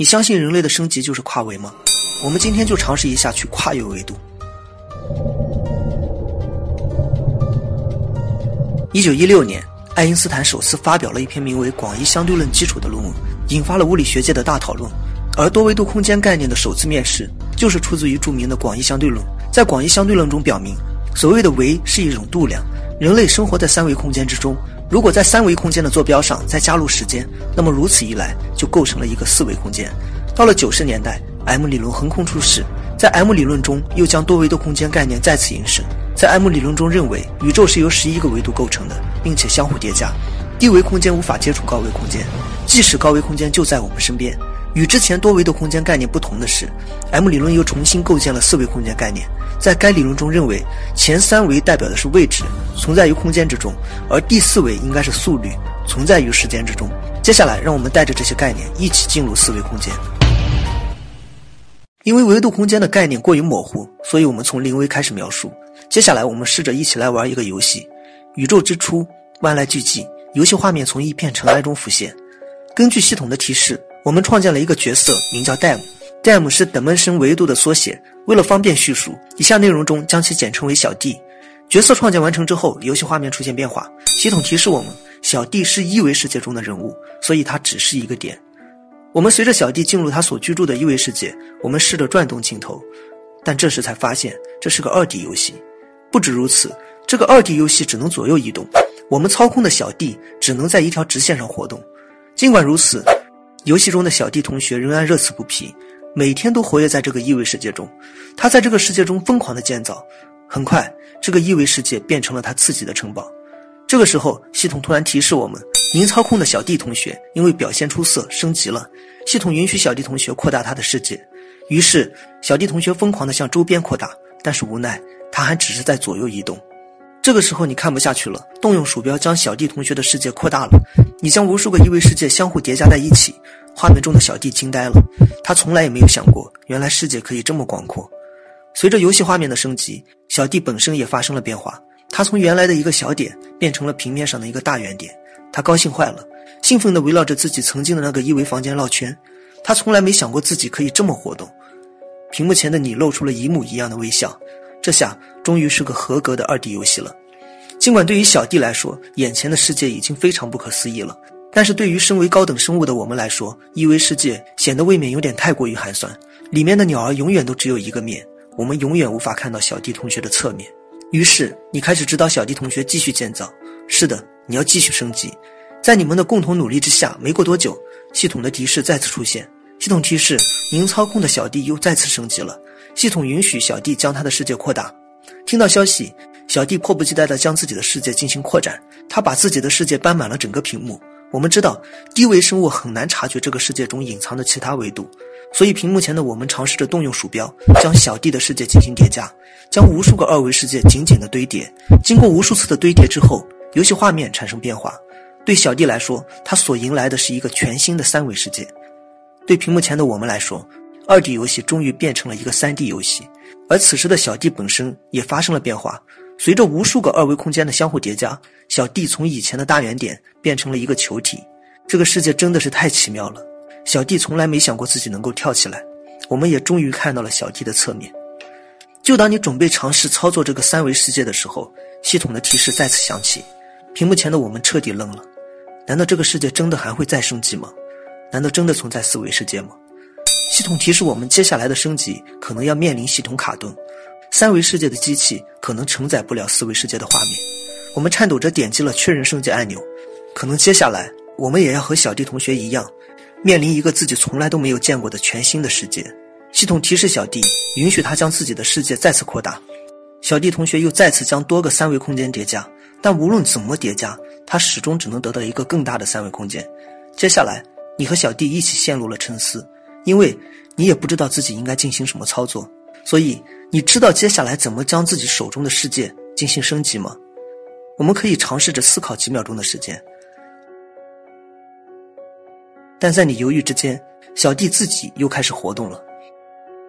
你相信人类的升级就是跨维吗？我们今天就尝试一下去跨越维度。一九一六年，爱因斯坦首次发表了一篇名为《广义相对论基础》的论文，引发了物理学界的大讨论。而多维度空间概念的首次面世，就是出自于著名的广义相对论。在广义相对论中表明，所谓的维是一种度量。人类生活在三维空间之中。如果在三维空间的坐标上再加入时间，那么如此一来就构成了一个四维空间。到了九十年代，M 理论横空出世，在 M 理论中又将多维度空间概念再次引申。在 M 理论中认为，宇宙是由十一个维度构成的，并且相互叠加，低维空间无法接触高维空间，即使高维空间就在我们身边。与之前多维度空间概念不同的是，M 理论又重新构建了四维空间概念。在该理论中认为，前三维代表的是位置，存在于空间之中，而第四维应该是速率，存在于时间之中。接下来，让我们带着这些概念一起进入四维空间。因为维度空间的概念过于模糊，所以我们从零维开始描述。接下来，我们试着一起来玩一个游戏：宇宙之初，万籁俱寂。游戏画面从一片尘埃中浮现。根据系统的提示，我们创建了一个角色，名叫 Dam，Dam 是 dimension 维度的缩写。为了方便叙述，以下内容中将其简称为小弟。角色创建完成之后，游戏画面出现变化。系统提示我们，小弟是一维世界中的人物，所以它只是一个点。我们随着小弟进入他所居住的一维世界，我们试着转动镜头，但这时才发现这是个二 D 游戏。不止如此，这个二 D 游戏只能左右移动，我们操控的小弟只能在一条直线上活动。尽管如此，游戏中的小弟同学仍然乐此不疲。每天都活跃在这个异维世界中，他在这个世界中疯狂的建造。很快，这个异维世界变成了他自己的城堡。这个时候，系统突然提示我们：您操控的小弟同学因为表现出色升级了。系统允许小弟同学扩大他的世界。于是，小弟同学疯狂的向周边扩大，但是无奈他还只是在左右移动。这个时候，你看不下去了，动用鼠标将小弟同学的世界扩大了。你将无数个异维世界相互叠加在一起。画面中的小弟惊呆了，他从来也没有想过，原来世界可以这么广阔。随着游戏画面的升级，小弟本身也发生了变化，他从原来的一个小点变成了平面上的一个大圆点。他高兴坏了，兴奋地围绕着自己曾经的那个一维房间绕圈。他从来没想过自己可以这么活动。屏幕前的你露出了一模一样的微笑，这下终于是个合格的二 D 游戏了。尽管对于小弟来说，眼前的世界已经非常不可思议了。但是对于身为高等生物的我们来说，一维世界显得未免有点太过于寒酸。里面的鸟儿永远都只有一个面，我们永远无法看到小弟同学的侧面。于是你开始指导小弟同学继续建造。是的，你要继续升级。在你们的共同努力之下，没过多久，系统的提示再次出现。系统提示：您操控的小弟又再次升级了。系统允许小弟将他的世界扩大。听到消息，小弟迫不及待地将自己的世界进行扩展。他把自己的世界搬满了整个屏幕。我们知道，低维生物很难察觉这个世界中隐藏的其他维度，所以屏幕前的我们尝试着动用鼠标，将小弟的世界进行叠加，将无数个二维世界紧紧的堆叠。经过无数次的堆叠之后，游戏画面产生变化。对小弟来说，他所迎来的是一个全新的三维世界；对屏幕前的我们来说，二 D 游戏终于变成了一个三 D 游戏。而此时的小弟本身也发生了变化。随着无数个二维空间的相互叠加，小弟从以前的大圆点变成了一个球体。这个世界真的是太奇妙了。小弟从来没想过自己能够跳起来。我们也终于看到了小弟的侧面。就当你准备尝试操作这个三维世界的时候，系统的提示再次响起。屏幕前的我们彻底愣了。难道这个世界真的还会再升级吗？难道真的存在四维世界吗？系统提示我们，接下来的升级可能要面临系统卡顿。三维世界的机器可能承载不了四维世界的画面，我们颤抖着点击了确认升级按钮。可能接下来我们也要和小弟同学一样，面临一个自己从来都没有见过的全新的世界。系统提示小弟，允许他将自己的世界再次扩大。小弟同学又再次将多个三维空间叠加，但无论怎么叠加，他始终只能得到一个更大的三维空间。接下来，你和小弟一起陷入了沉思，因为你也不知道自己应该进行什么操作，所以。你知道接下来怎么将自己手中的世界进行升级吗？我们可以尝试着思考几秒钟的时间，但在你犹豫之间，小弟自己又开始活动了。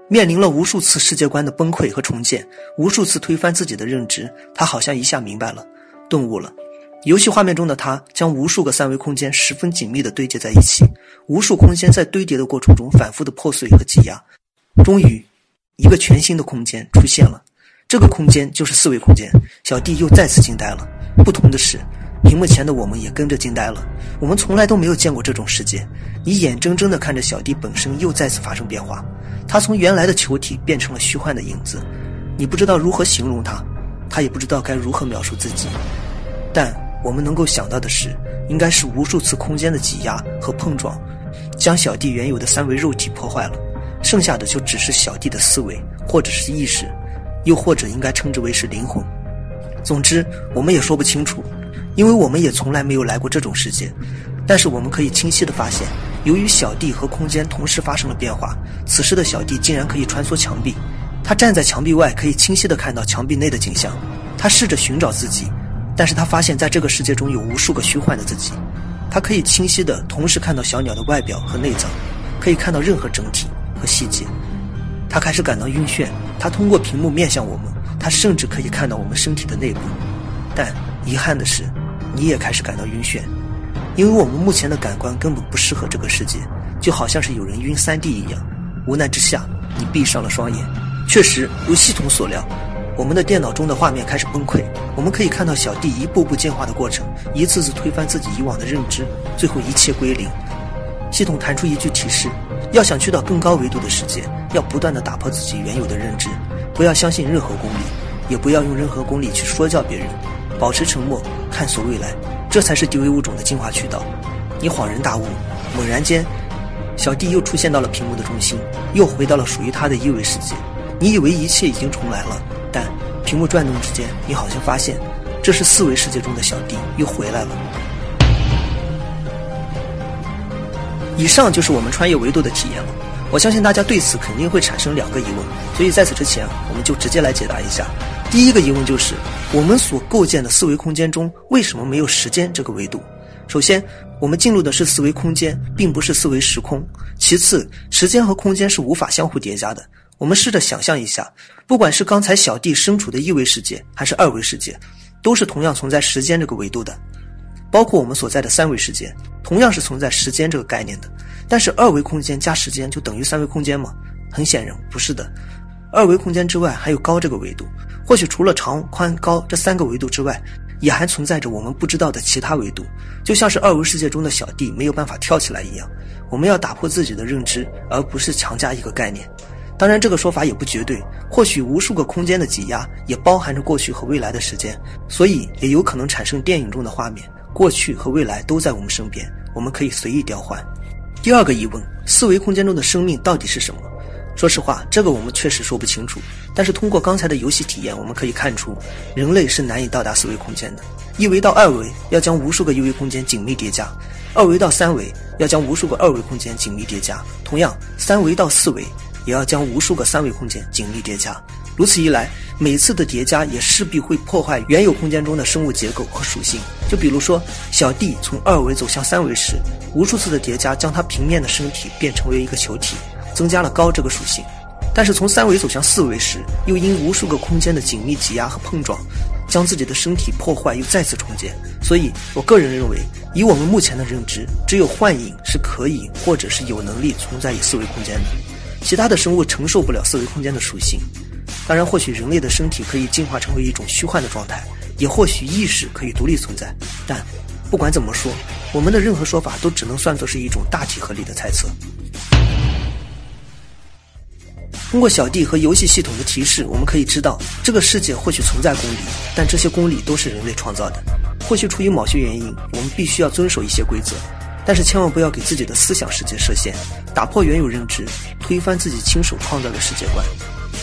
面临了无数次世界观的崩溃和重建，无数次推翻自己的认知，他好像一下明白了，顿悟了。游戏画面中的他将无数个三维空间十分紧密地堆叠在一起，无数空间在堆叠的过程中反复的破碎和挤压，终于，一个全新的空间出现了。这个空间就是四维空间。小弟又再次惊呆了。不同的是，屏幕前的我们也跟着惊呆了。我们从来都没有见过这种世界。你眼睁睁地看着小弟本身又再次发生变化，他从原来的球体变成了虚幻的影子。你不知道如何形容他，他也不知道该如何描述自己，但。我们能够想到的是，应该是无数次空间的挤压和碰撞，将小弟原有的三维肉体破坏了，剩下的就只是小弟的思维，或者是意识，又或者应该称之为是灵魂。总之，我们也说不清楚，因为我们也从来没有来过这种世界。但是我们可以清晰的发现，由于小弟和空间同时发生了变化，此时的小弟竟然可以穿梭墙壁，他站在墙壁外，可以清晰的看到墙壁内的景象。他试着寻找自己。但是他发现，在这个世界中有无数个虚幻的自己，他可以清晰的同时看到小鸟的外表和内脏，可以看到任何整体和细节。他开始感到晕眩，他通过屏幕面向我们，他甚至可以看到我们身体的内部。但遗憾的是，你也开始感到晕眩，因为我们目前的感官根本不适合这个世界，就好像是有人晕 3D 一样。无奈之下，你闭上了双眼。确实，如系统所料。我们的电脑中的画面开始崩溃，我们可以看到小弟一步步进化的过程，一次次推翻自己以往的认知，最后一切归零。系统弹出一句提示：要想去到更高维度的世界，要不断的打破自己原有的认知，不要相信任何公理，也不要用任何公理去说教别人，保持沉默，探索未来，这才是低维物种的进化渠道。你恍然大悟，猛然间，小弟又出现到了屏幕的中心，又回到了属于他的一维世界。你以为一切已经重来了。但屏幕转动之间，你好像发现，这是四维世界中的小弟又回来了。以上就是我们穿越维度的体验了。我相信大家对此肯定会产生两个疑问，所以在此之前，我们就直接来解答一下。第一个疑问就是，我们所构建的四维空间中为什么没有时间这个维度？首先，我们进入的是四维空间，并不是四维时空。其次，时间和空间是无法相互叠加的。我们试着想象一下，不管是刚才小弟身处的一维世界，还是二维世界，都是同样存在时间这个维度的。包括我们所在的三维世界，同样是存在时间这个概念的。但是二维空间加时间就等于三维空间吗？很显然不是的。二维空间之外还有高这个维度，或许除了长、宽、高这三个维度之外，也还存在着我们不知道的其他维度。就像是二维世界中的小弟没有办法跳起来一样，我们要打破自己的认知，而不是强加一个概念。当然，这个说法也不绝对。或许无数个空间的挤压也包含着过去和未来的时间，所以也有可能产生电影中的画面：过去和未来都在我们身边，我们可以随意调换。第二个疑问：四维空间中的生命到底是什么？说实话，这个我们确实说不清楚。但是通过刚才的游戏体验，我们可以看出，人类是难以到达四维空间的。一维到二维要将无数个一维空间紧密叠加，二维到三维要将无数个二维空间紧密叠加，同样，三维到四维。也要将无数个三维空间紧密叠加，如此一来，每次的叠加也势必会破坏原有空间中的生物结构和属性。就比如说，小弟从二维走向三维时，无数次的叠加将它平面的身体变成为一个球体，增加了高这个属性；但是从三维走向四维时，又因无数个空间的紧密挤压和碰撞，将自己的身体破坏又再次重建。所以我个人认为，以我们目前的认知，只有幻影是可以或者是有能力存在于四维空间的。其他的生物承受不了四维空间的属性，当然，或许人类的身体可以进化成为一种虚幻的状态，也或许意识可以独立存在。但不管怎么说，我们的任何说法都只能算作是一种大体合理的猜测。通过小弟和游戏系统的提示，我们可以知道，这个世界或许存在公理，但这些公理都是人类创造的。或许出于某些原因，我们必须要遵守一些规则。但是千万不要给自己的思想世界设限，打破原有认知，推翻自己亲手创造的世界观，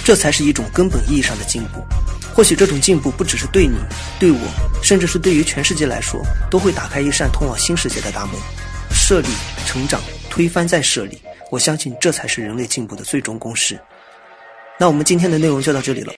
这才是一种根本意义上的进步。或许这种进步不只是对你、对我，甚至是对于全世界来说，都会打开一扇通往新世界的大门。设立、成长、推翻再设立，我相信这才是人类进步的最终公式。那我们今天的内容就到这里了。